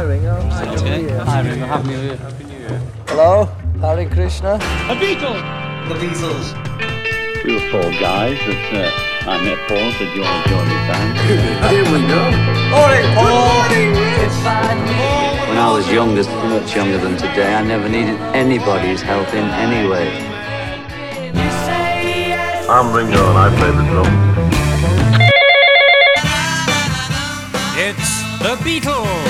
Hi Ringo. Happy New Year. Hi, Ringo. Happy New Year. Hello, Hare Krishna. We were four guys that uh, I met Paul and said, you want to join the band? When I was younger, much younger than today, I never needed anybody's help in any way. I'm Ringo and I play the drums. It's the Beatles.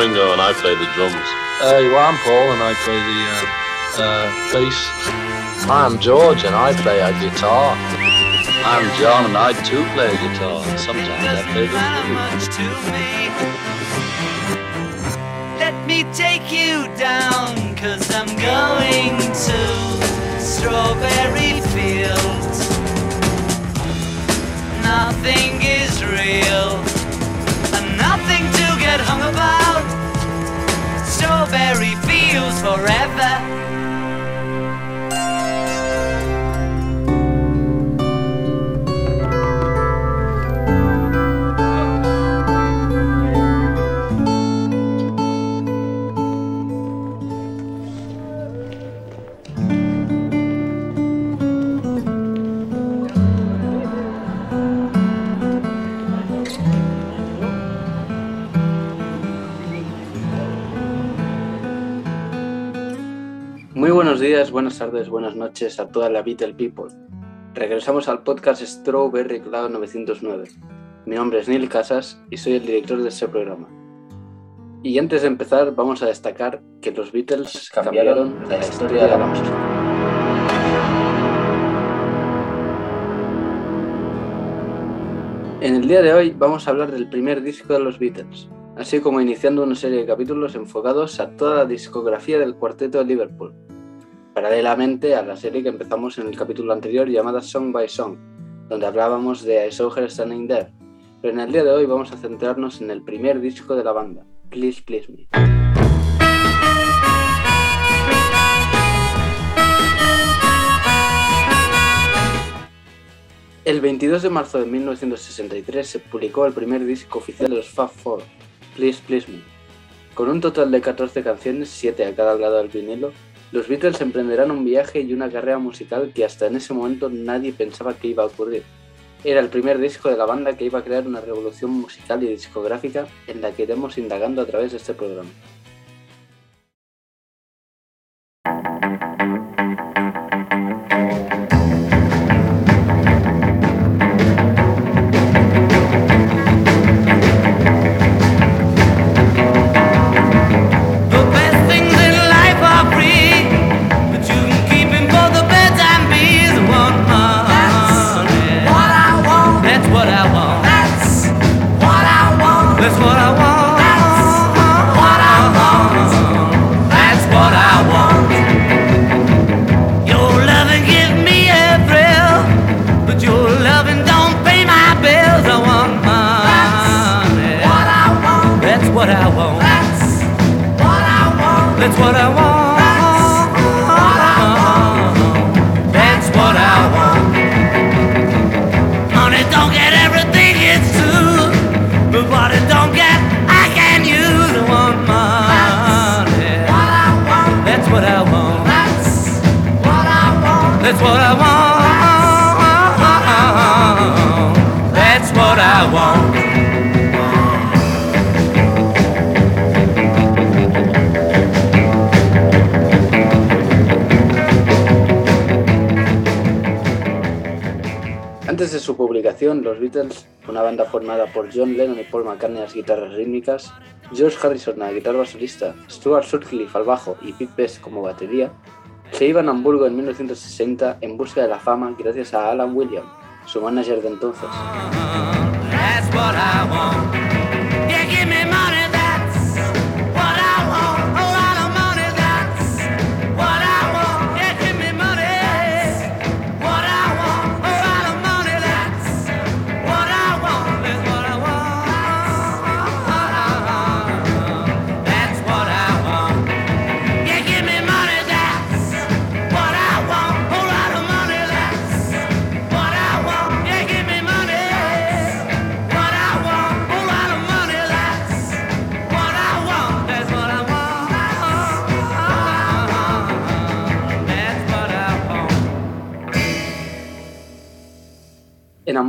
Ringo and I play the drums. Hey, well, I'm Paul and I play the uh, uh, bass. I'm George and I play a guitar. I'm John, and I too play guitar. and Sometimes I play the flute. much to me. Let me take you down, cause I'm going to Strawberry Fields. Nothing is real, and nothing to get hung about. Strawberry Fields forever. Buenos días, buenas tardes, buenas noches a toda la Beatle People. Regresamos al podcast Strawberry Cloud 909. Mi nombre es Neil Casas y soy el director de este programa. Y antes de empezar, vamos a destacar que los Beatles cambiaron la historia de la música. En el día de hoy vamos a hablar del primer disco de los Beatles, así como iniciando una serie de capítulos enfocados a toda la discografía del cuarteto de Liverpool, paralelamente a la serie que empezamos en el capítulo anterior llamada Song by Song, donde hablábamos de I Saw Her Standing There. Pero en el día de hoy vamos a centrarnos en el primer disco de la banda, Please Please Me. El 22 de marzo de 1963 se publicó el primer disco oficial de los Fab Four, Please Please Me. Con un total de 14 canciones, 7 a cada lado del vinilo, los Beatles emprenderán un viaje y una carrera musical que hasta en ese momento nadie pensaba que iba a ocurrir. Era el primer disco de la banda que iba a crear una revolución musical y discográfica en la que iremos indagando a través de este programa. Los Beatles, una banda formada por John Lennon y Paul McCartney a las guitarras rítmicas, George Harrison a la guitarra solista, Stuart Sutcliffe al bajo y Pete Best como batería, se iban a Hamburgo en 1960 en busca de la fama gracias a Alan Williams, su manager de entonces.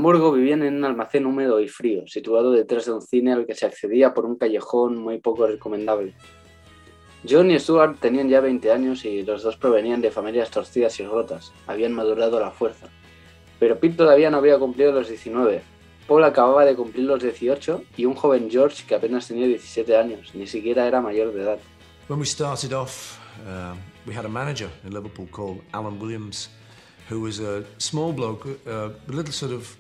Hamburgo vivían en un almacén húmedo y frío, situado detrás de un cine al que se accedía por un callejón muy poco recomendable. John y Stuart tenían ya 20 años y los dos provenían de familias torcidas y rotas, habían madurado a la fuerza. Pero Pete todavía no había cumplido los 19, Paul acababa de cumplir los 18 y un joven George que apenas tenía 17 años, ni siquiera era mayor de edad. When we started off, um, we had a manager in Liverpool called Alan Williams, who was a small bloke, uh, a little sort of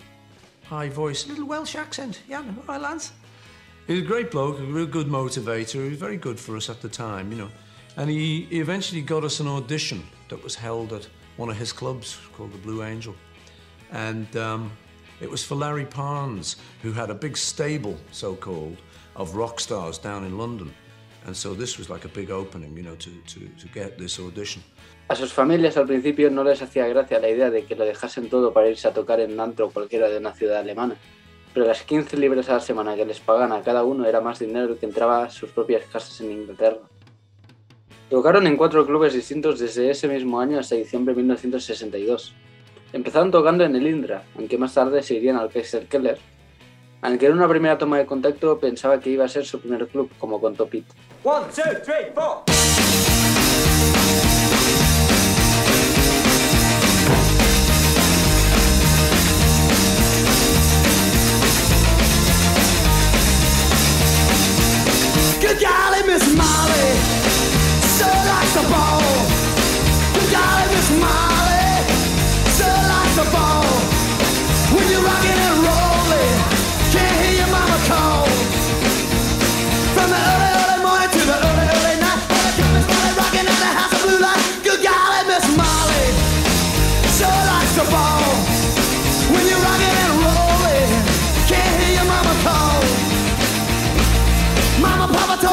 high voice, little Welsh accent. Yeah, all right, lads. He was a great bloke, a real good motivator. He was very good for us at the time, you know. And he, he eventually got us an audition that was held at one of his clubs called the Blue Angel. And um, it was for Larry Parnes, who had a big stable, so called, of rock stars down in London. A sus familias al principio no les hacía gracia la idea de que lo dejasen todo para irse a tocar en un antro cualquiera de una ciudad alemana, pero las 15 libras a la semana que les pagan a cada uno era más dinero que entraba a sus propias casas en Inglaterra. Tocaron en cuatro clubes distintos desde ese mismo año hasta diciembre de 1962. Empezaron tocando en el Indra, aunque más tarde se irían al Kaiser Keller, aunque en una primera toma de contacto pensaba que iba a ser su primer club, como contó Pete. One, two, three, four. Good golly, Miss Molly, so likes the ball.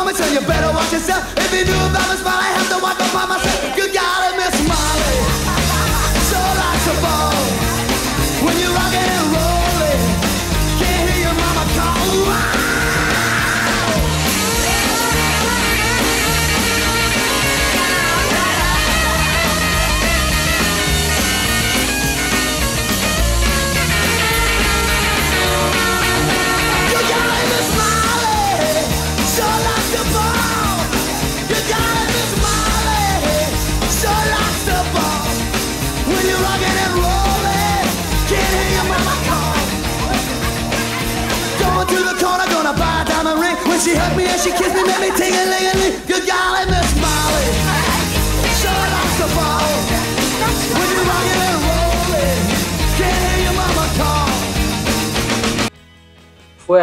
Me, so you better watch yourself. If you knew about Miss Molly, I have to watch up by myself.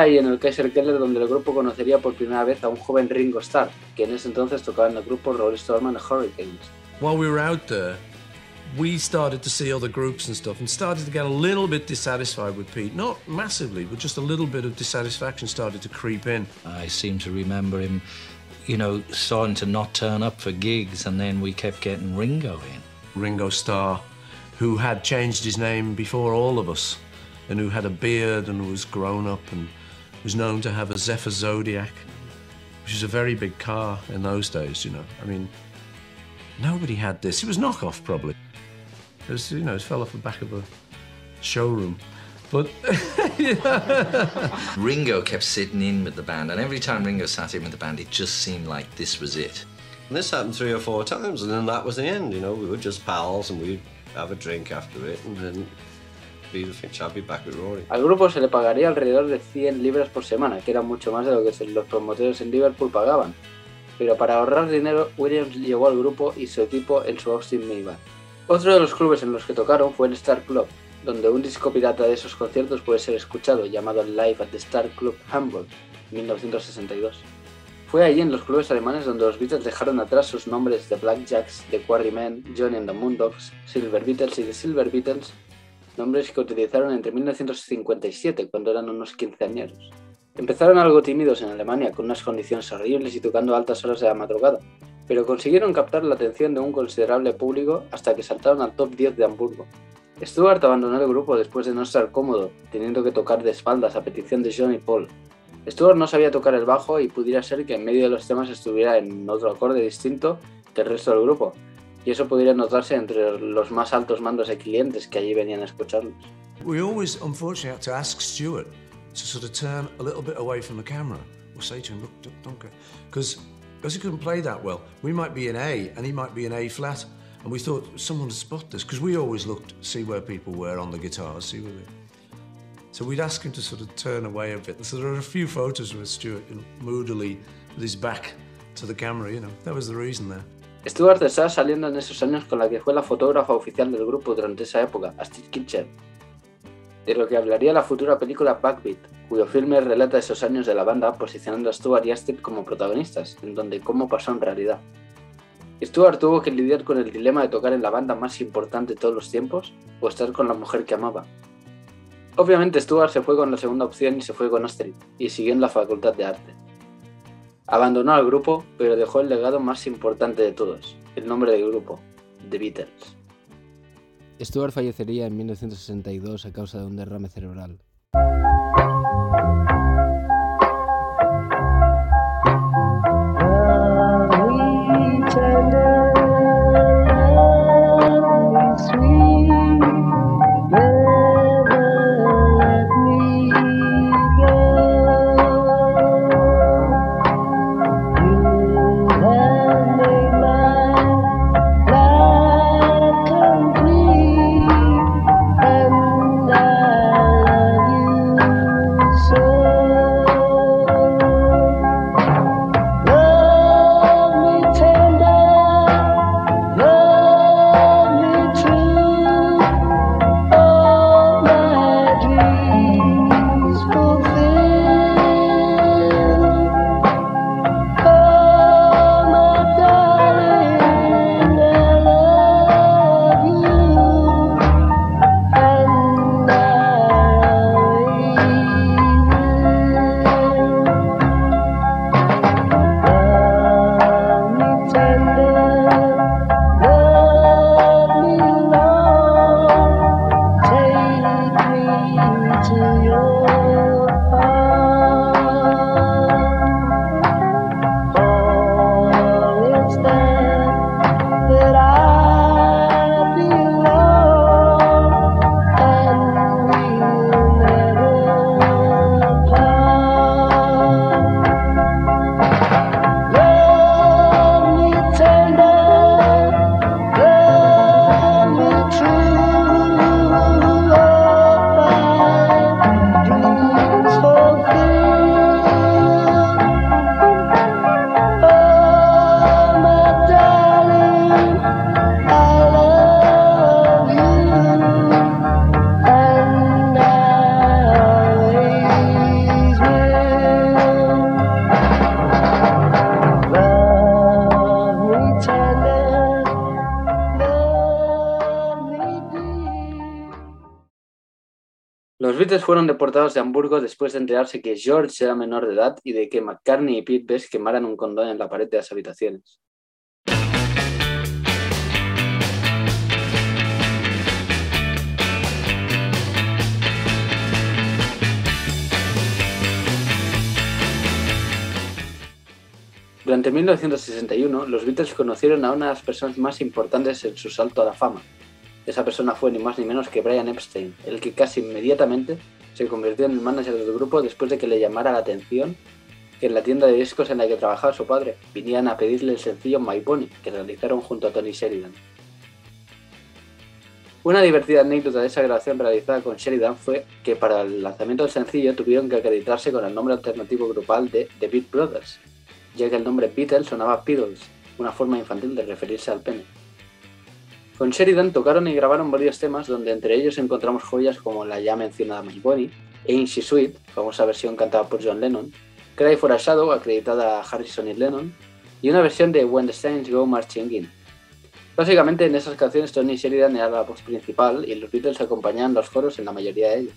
Fue ahí en el Kaiser Keller donde el grupo conocería por primera vez a un joven Ringo Starr, que en ese entonces tocaba en el grupo Rolling Stone and the Hurricanes. While we were out there, we started to see other groups and stuff and started to get a little bit dissatisfied with Pete. Not massively, but just a little bit of dissatisfaction started to creep in. I seem to remember him, you know, starting to not turn up for gigs, and then we kept getting Ringo in. Ringo Starr, who had changed his name before all of us, and who had a beard and was grown up and was known to have a Zephyr Zodiac, which was a very big car in those days, you know. I mean, nobody had this. It was knockoff, probably. It was, you know, it fell off the back of a showroom. But Ringo kept sitting in with the band, and every time Ringo sat in with the band, it just seemed like this was it. And this happened three or four times, and then that was the end. You know, we were just pals, and we'd have a drink after it, and then Rory. Al grupo se le pagaría alrededor de 100 libras por semana, que era mucho más de lo que los promotores en Liverpool pagaban. Pero para ahorrar dinero, Williams llevó al grupo y su equipo en su Austin Minivan. Otro de los clubes en los que tocaron fue el Star Club, donde un disco pirata de esos conciertos puede ser escuchado, llamado Live at the Star Club Hamburg, 1962. Fue allí en los clubes alemanes donde los Beatles dejaron atrás sus nombres de Blackjacks, The Quarrymen, Johnny and the Moondogs, Silver Beatles y The Silver Beatles, nombres que utilizaron entre 1957, cuando eran unos quinceañeros. Empezaron algo tímidos en Alemania, con unas condiciones horribles y tocando altas horas de la madrugada, pero consiguieron captar la atención de un considerable público hasta que saltaron al top 10 de Hamburgo. Stewart abandonó el grupo después de no estar cómodo, teniendo que tocar de espaldas a petición de John y Paul. Stewart no sabía tocar el bajo y pudiera ser que en medio de los temas estuviera en otro acorde distinto que el resto del grupo, y eso podría notarse entre los más altos mandos de clientes que allí venían we always, unfortunately, had to ask Stuart to sort of turn a little bit away from the camera or say to him, look, don't- go. Because he couldn't play that well, we might be in A and he might be in A flat. And we thought someone would spot this because we always looked, see where people were on the guitars, see where they. So we'd ask him to sort of turn away a bit. So there are a few photos with Stuart you know, moodily with his back to the camera, you know. That was the reason there. Stewart estaba saliendo en esos años con la que fue la fotógrafa oficial del grupo durante esa época, Astrid Kitchen, de lo que hablaría la futura película Backbeat, cuyo filme relata esos años de la banda posicionando a Stewart y Astrid como protagonistas, en donde cómo pasó en realidad. Stewart tuvo que lidiar con el dilema de tocar en la banda más importante de todos los tiempos o estar con la mujer que amaba. Obviamente Stewart se fue con la segunda opción y se fue con Astrid, y siguió en la Facultad de Arte. Abandonó al grupo, pero dejó el legado más importante de todos, el nombre del grupo, The Beatles. Stewart fallecería en 1962 a causa de un derrame cerebral. Beatles fueron deportados de Hamburgo después de enterarse que George era menor de edad y de que McCartney y Pete Best quemaran un condón en la pared de las habitaciones. Durante 1961, los Beatles conocieron a una de las personas más importantes en su salto a la fama, Esa persona fue ni más ni menos que Brian Epstein, el que casi inmediatamente se convirtió en el manager del grupo después de que le llamara la atención que en la tienda de discos en la que trabajaba su padre vinieran a pedirle el sencillo My Bonnie que realizaron junto a Tony Sheridan. Una divertida anécdota de esa grabación realizada con Sheridan fue que para el lanzamiento del sencillo tuvieron que acreditarse con el nombre alternativo grupal de The Beat Brothers, ya que el nombre Beatles sonaba Beatles, una forma infantil de referirse al pene. Con Sheridan tocaron y grabaron varios temas donde entre ellos encontramos joyas como la ya mencionada My Bonnie, Ain't She Sweet, famosa versión cantada por John Lennon, Cry for a Shadow, acreditada a Harrison y Lennon, y una versión de When the Saints Go Marching In. Básicamente en esas canciones Tony Sheridan era la voz principal y los Beatles acompañaban los coros en la mayoría de ellas.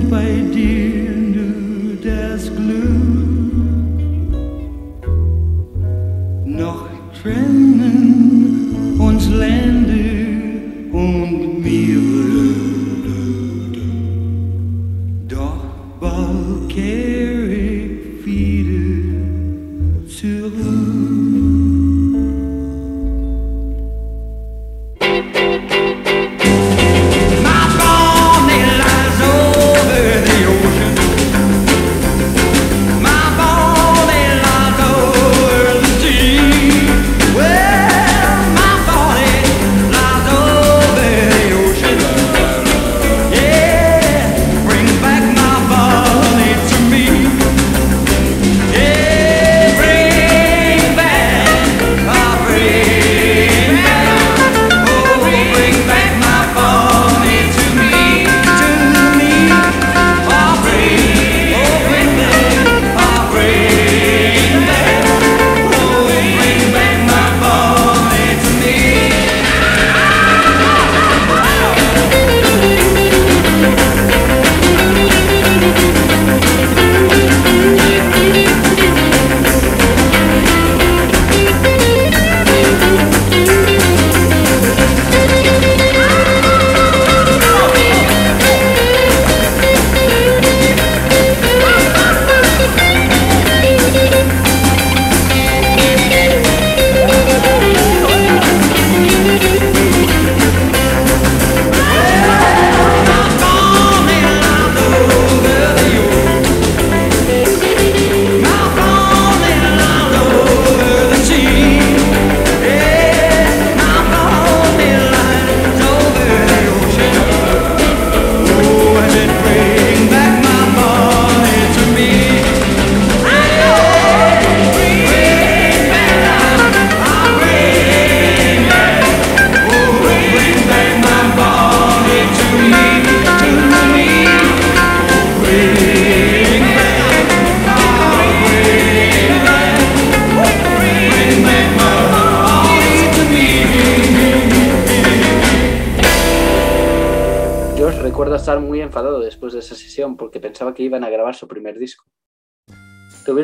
and by dear nude as. Noch trennen uns länger.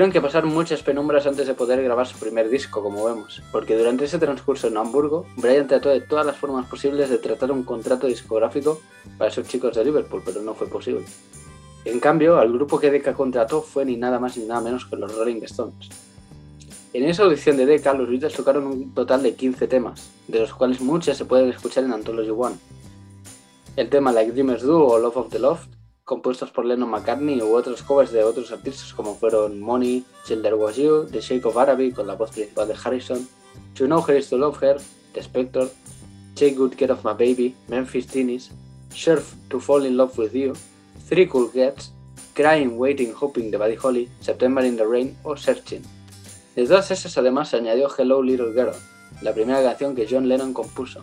Tuvieron que pasar muchas penumbras antes de poder grabar su primer disco, como vemos, porque durante ese transcurso en Hamburgo, Brian trató de todas las formas posibles de tratar un contrato discográfico para esos chicos de Liverpool, pero no fue posible. En cambio, al grupo que Decca contrató fue ni nada más ni nada menos que los Rolling Stones. En esa audición de Decca, los Beatles tocaron un total de 15 temas, de los cuales muchas se pueden escuchar en Anthology One. El tema Like Dreamers Do o Love of the Loft, compuestos por Lennon McCartney u otros covers de otros artistas como fueron Money, Till There Was You, The Shake of Araby con la voz principal de Harrison, To Know Her Is To Love Her, The Spector, Take Good Care of My Baby, Memphis Teenies, Surf To Fall in Love With You, Three Cool Cats, Crying, Waiting, Hoping de Buddy Holly, September in the Rain o Searching. De todas esas además se añadió Hello Little Girl, la primera canción que John Lennon compuso.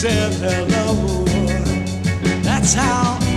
said hello. That's how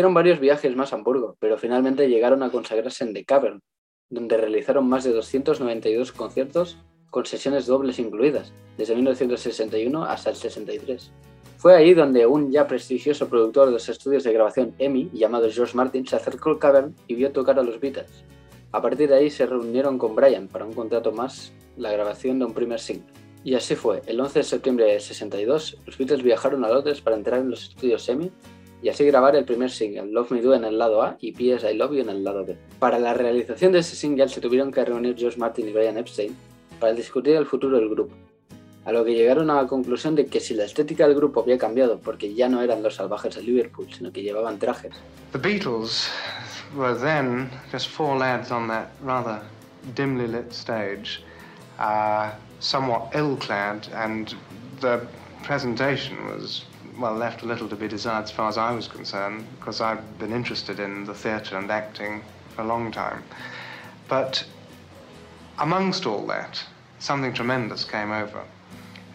Hicieron varios viajes más a Hamburgo, pero finalmente llegaron a consagrarse en The Cavern, donde realizaron más de 292 conciertos con sesiones dobles incluidas, desde 1961 hasta el 63. Fue ahí donde un ya prestigioso productor de los estudios de grabación EMI, llamado George Martin, se acercó al Cavern y vio tocar a los Beatles. A partir de ahí se reunieron con Brian para un contrato más, la grabación de un primer single. Y así fue, el 11 de septiembre de 62, los Beatles viajaron a Londres para entrar en los estudios EMI y así grabar el primer single, Love Me Do en el lado A y P.S. I Love You en el lado B. Para la realización de ese single se tuvieron que reunir George Martin y Brian Epstein para discutir el futuro del grupo, a lo que llegaron a la conclusión de que si la estética del grupo había cambiado porque ya no eran los salvajes de Liverpool, sino que llevaban trajes, The Beatles were then just four lads on that rather dimly lit stage, uh, somewhat ill clad, and the presentation was, well, left a little to be desired as far as I was concerned, because I've been interested in the theatre and acting for a long time. But amongst all that, something tremendous came over.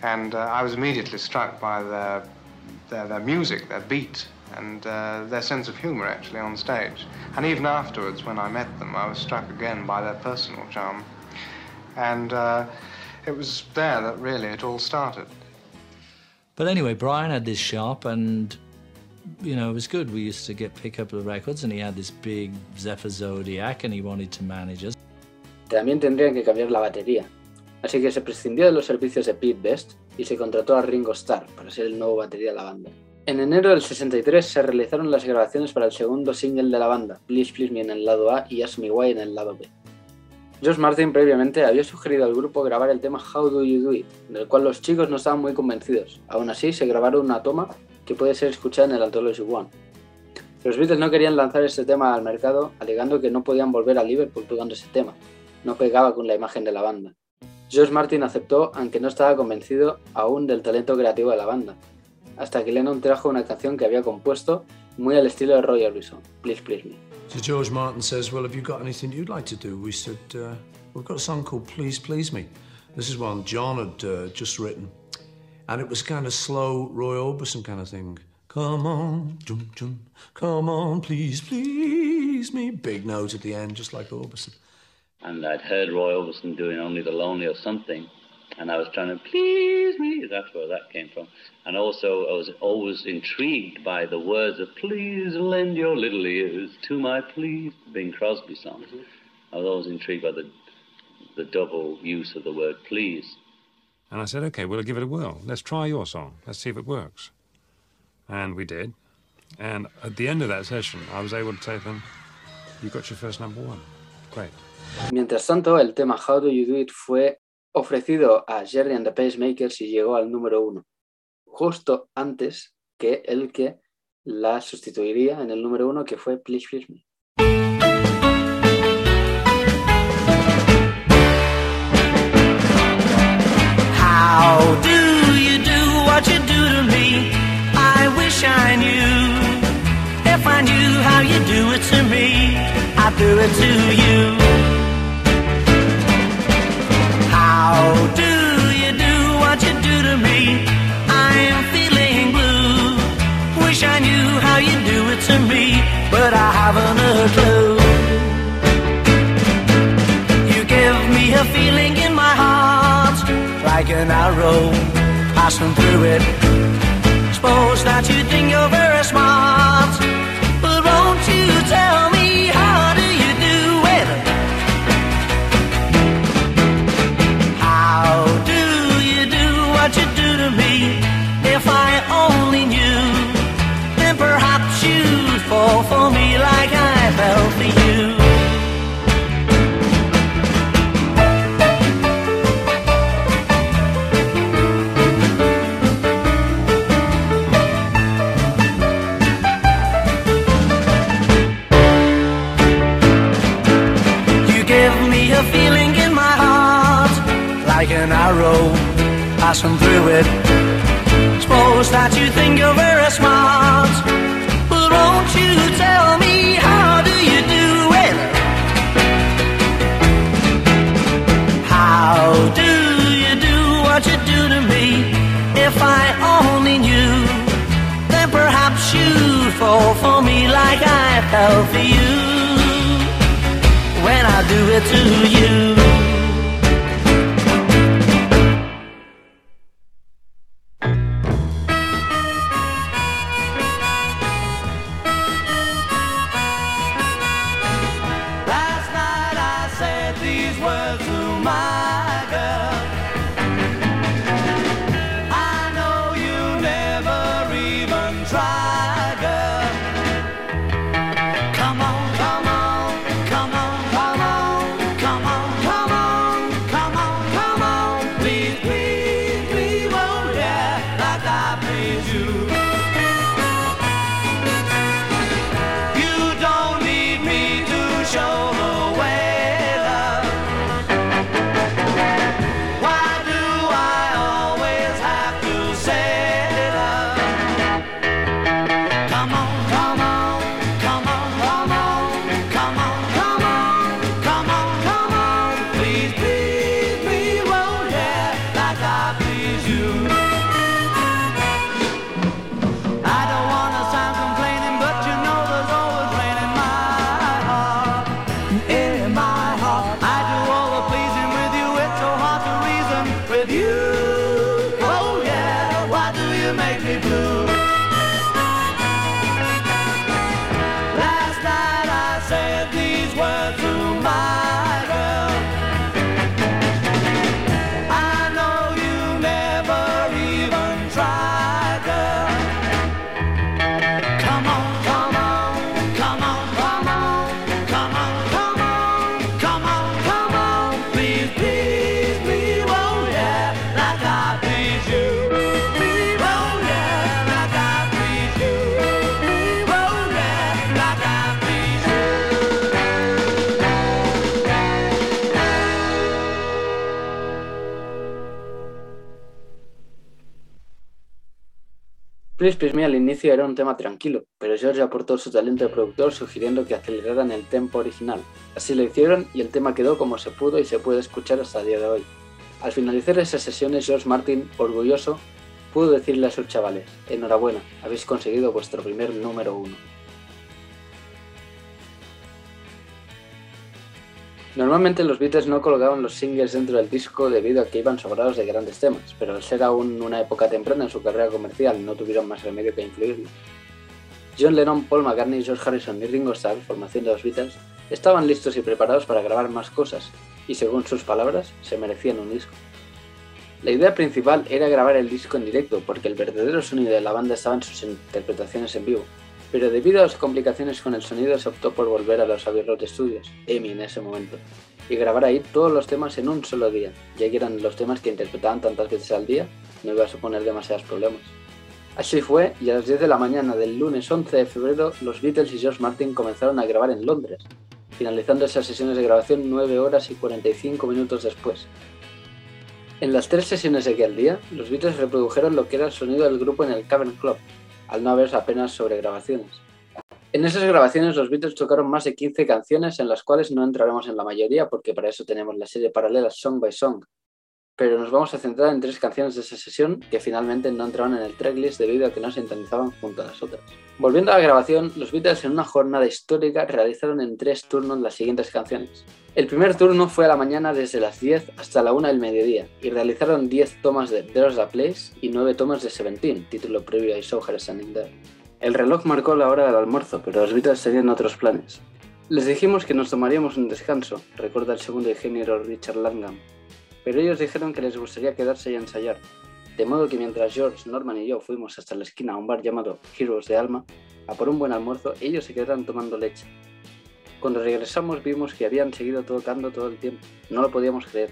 And uh, I was immediately struck by their, their, their music, their beat, and uh, their sense of humour actually on stage. And even afterwards, when I met them, I was struck again by their personal charm. And uh, it was there that really it all started. But anyway, Brian had this shop and, you know, it was good. We used to get pick up the records and he had this big Zephyr Zodiac and he wanted to manage us. también tendrían que cambiar la batería. Así que se prescindió de los servicios de Pete Best y se contrató a Ringo Starr para ser el nuevo batería de la banda. En enero del 63 se realizaron las grabaciones para el segundo single de la banda, Please Please Me en el lado A y Ask Me Why en el lado B. George Martin previamente había sugerido al grupo grabar el tema How Do You Do It, del cual los chicos no estaban muy convencidos. Aún así, se grabaron una toma que puede ser escuchada en el Anthology One. Los Beatles no querían lanzar este tema al mercado, alegando que no podían volver a Liverpool tocando ese tema. No pegaba con la imagen de la banda. George Martin aceptó, aunque no estaba convencido aún del talento creativo de la banda, hasta que Lennon trajo una canción que había compuesto muy al estilo de Roy Orbison, Please Please Me. So George Martin says, Well, have you got anything you'd like to do? We said, uh, We've got a song called Please Please Me. This is one John had uh, just written. And it was kind of slow, Roy Orbison kind of thing. Come on, jum, jum, come on, please, please me. Big note at the end, just like Orbison. And I'd heard Roy Orbison doing Only the Lonely or something, and I was trying to please me. That's where that came from. And also, I was always intrigued by the words of "Please lend your little ears to my please," Bing Crosby songs. Mm-hmm. I was always intrigued by the the double use of the word please. And I said, okay, we'll give it a whirl. Let's try your song. Let's see if it works. And we did. And at the end of that session, I was able to say to them, you got your first number one. Great. Mientras tanto, el tema How Do You Do It fue ofrecido a Jerry and the Pacemakers y llegó al número uno, justo antes que el que la sustituiría en el número uno, que fue Please Please Me. How do you do what you do to me? I wish I knew. If I knew how you do it to me, I'd do it to you. Haven't a clue. You give me a feeling in my heart, like an arrow passing through it. Suppose that you think you're very smart, passing through it. Suppose that you think you're very smart, but won't you tell me how do you do it? How do you do what you do to me? If I only knew, then perhaps you'd fall for me like I fell for you when I do it to you. With you. Please Please Me al inicio era un tema tranquilo, pero George aportó su talento de productor sugiriendo que aceleraran el tempo original. Así lo hicieron y el tema quedó como se pudo y se puede escuchar hasta el día de hoy. Al finalizar esas sesiones, George Martin, orgulloso, pudo decirle a sus chavales, enhorabuena, habéis conseguido vuestro primer número uno. Normalmente los Beatles no colocaban los singles dentro del disco debido a que iban sobrados de grandes temas, pero al ser aún una época temprana en su carrera comercial no tuvieron más remedio que incluirlo. John Lennon, Paul McCartney, George Harrison y Ringo Starr, formación de los Beatles, estaban listos y preparados para grabar más cosas, y según sus palabras, se merecían un disco. La idea principal era grabar el disco en directo, porque el verdadero sonido de la banda estaba en sus interpretaciones en vivo, pero debido a las complicaciones con el sonido se optó por volver a los Abbey Road Studios, EMI en ese momento, y grabar ahí todos los temas en un solo día, ya que eran los temas que interpretaban tantas veces al día, no iba a suponer demasiados problemas. Así fue, y a las 10 de la mañana del lunes 11 de febrero, los Beatles y George Martin comenzaron a grabar en Londres, finalizando esas sesiones de grabación 9 horas y 45 minutos después. En las tres sesiones de aquel día, los Beatles reprodujeron lo que era el sonido del grupo en el Cavern Club, al no haber apenas sobregrabaciones. En esas grabaciones los Beatles tocaron más de 15 canciones en las cuales no entraremos en la mayoría porque para eso tenemos la serie paralela Song by Song, pero nos vamos a centrar en tres canciones de esa sesión que finalmente no entraron en el tracklist debido a que no se sintonizaban junto a las otras. Volviendo a la grabación, los Beatles en una jornada histórica realizaron en tres turnos las siguientes canciones. El primer turno fue a la mañana desde las 10 hasta la 1 del mediodía y realizaron 10 tomas de There's a Place y 9 tomas de Seventeen, título previo a Saw Her Standing There. El reloj marcó la hora del almuerzo, pero los Beatles tenían otros planes. Les dijimos que nos tomaríamos un descanso, recuerda el segundo ingeniero Richard Langham, pero ellos dijeron que les gustaría quedarse y ensayar, de modo que mientras George, Norman y yo fuimos hasta la esquina a un bar llamado Heroes de Alma, a por un buen almuerzo, ellos se quedaron tomando leche. Cuando regresamos vimos que habían seguido tocando todo el tiempo. No lo podíamos creer.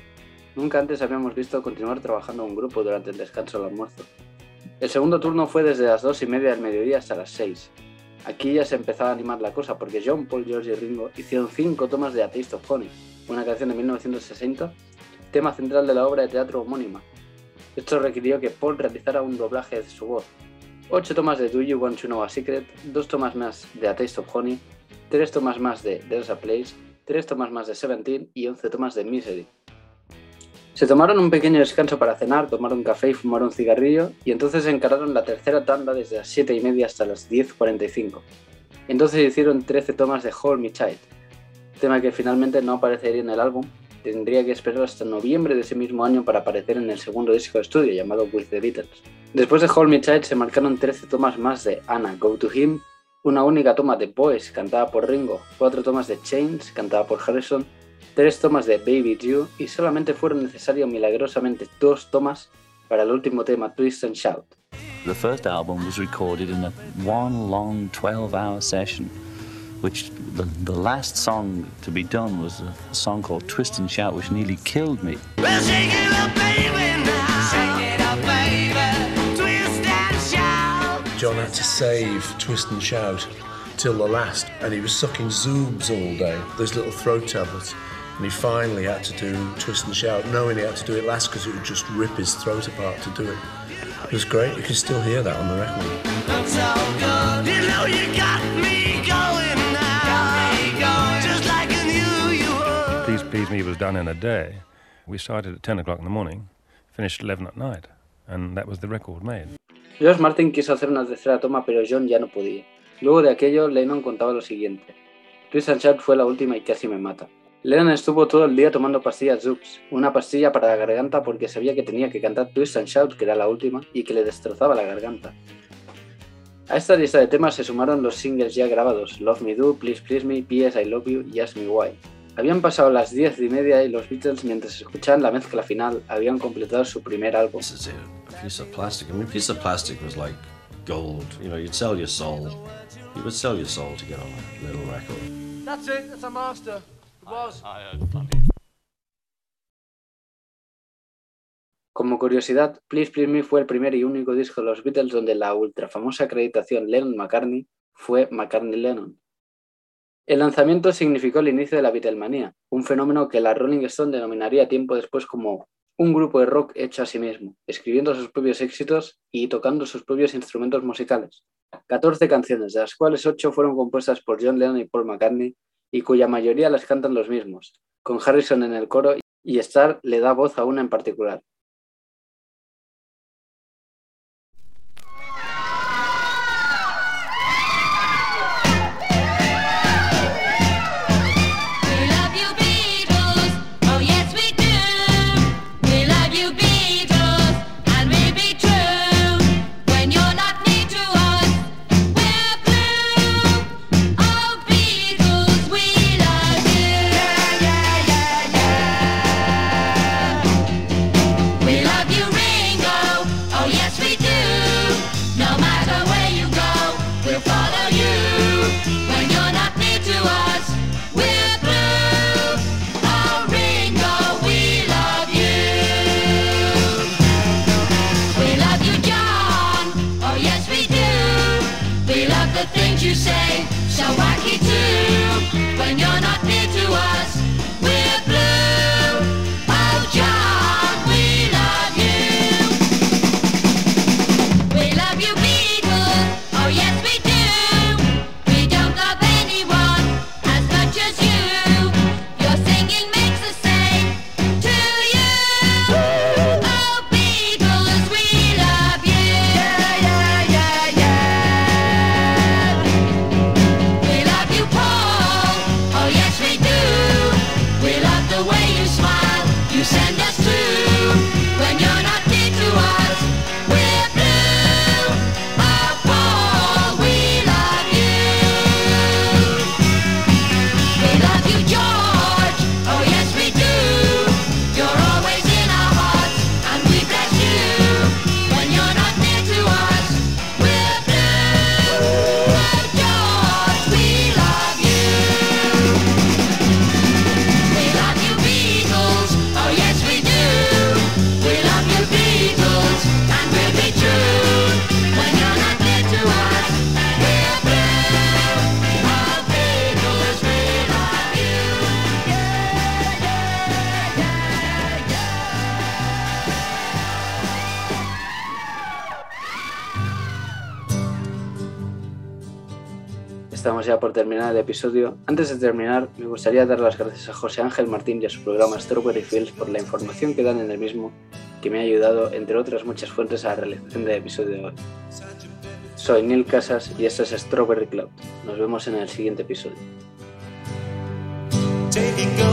Nunca antes habíamos visto continuar trabajando un grupo durante el descanso del almuerzo. El segundo turno fue desde las dos y media del mediodía hasta las 6. Aquí ya se empezaba a animar la cosa porque John, Paul, George y Ringo hicieron cinco tomas de A Taste of Honey, una canción de 1960, tema central de la obra de teatro homónima. Esto requirió que Paul realizara un doblaje de su voz. Ocho tomas de Do You Want to Know a Secret, dos tomas más de A Taste of Honey, tres tomas más de There's a Place, tres tomas más de Seventeen y 11 tomas de Misery. Se tomaron un pequeño descanso para cenar, tomar un café y fumar un cigarrillo, y entonces encararon la tercera tanda desde las 7 y media hasta las 10.45. Entonces hicieron 13 tomas de Hold Me Tight, tema que finalmente no aparecería en el álbum, tendría que esperar hasta noviembre de ese mismo año para aparecer en el segundo disco de estudio llamado With the Beatles. Después de Hold Me Tight se marcaron 13 tomas más de Anna Go to Him, una única toma de Boys cantada por Ringo, cuatro tomas de Chains cantada por Harrison, tres tomas de Baby You y solamente fueron necesarias milagrosamente dos tomas para el último tema Twist and Shout. The first album was recorded in a one long 12 hour session, which the, the last song to be done was a song called Twist and Shout, which nearly killed me. Well, shake it up, baby, now. Shake it up, baby. Twist and shout. John had to save Twist and Shout till the last, and he was sucking Zoobs all day, those little throat tablets. And he finally had to do Twist and Shout, knowing he had to do it last because it would just rip his throat apart to do it. It was great. You can still hear that on the record. Me was done in a day. We started at 10 o'clock in the morning, finished at 11 at night, and that was the record made. George Martin quiso hacer una tercera toma, pero John ya no podía. Luego de aquello, Lennon contaba lo siguiente. And Shout fue la última y casi me mata. Lennon estuvo todo el día tomando pastillas Zoops, una pastilla para la garganta porque sabía que tenía que cantar Twist and Shout, que era la última, y que le destrozaba la garganta. A esta lista de temas se sumaron los singles ya grabados, Love Me Do, Please Please Me, P.S. I Love You y Ask Me Why. Habían pasado las 10 y media y los Beatles, mientras escuchaban la mezcla final, habían completado su primer álbum. This is it. A piece of plastic. I mean, a piece of plastic was like gold. You know, you'd sell your soul. You would sell your soul to get on a little record. That's it, that's a master. It was. Como curiosidad, Please Please Me fue el primer y único disco de los Beatles donde la ultra famosa acreditación Lennon-McCartney fue McCartney-Lennon. El lanzamiento significó el inicio de la Beatlemanía, un fenómeno que la Rolling Stone denominaría tiempo después como un grupo de rock hecho a sí mismo, escribiendo sus propios éxitos y tocando sus propios instrumentos musicales. 14 canciones, de las cuales 8 fueron compuestas por John Lennon y Paul McCartney y cuya mayoría las cantan los mismos, con Harrison en el coro y Starr le da voz a una en particular. Por terminar el episodio. Antes de terminar, me gustaría dar las gracias a José Ángel Martín y a su programa Strawberry Fields por la información que dan en el mismo, que me ha ayudado, entre otras muchas fuentes, a la realización del episodio de hoy. Soy Neil Casas y esto es Strawberry Cloud. Nos vemos en el siguiente episodio. Take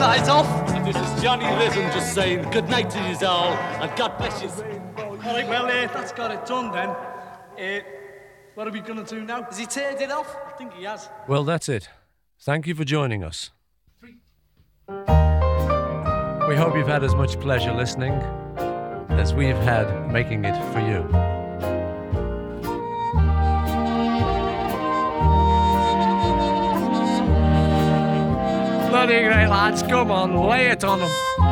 put the off. And this is Johnny Rhythm just saying good night to you all and God bless you. All right, well, uh, that's got it done then. Uh, what are we going to do now? Has he turned it off? I think he has. Well, that's it. Thank you for joining us. We hope you've had as much pleasure listening as we've had making it for you. Bloody great lads, come on, lay it on them.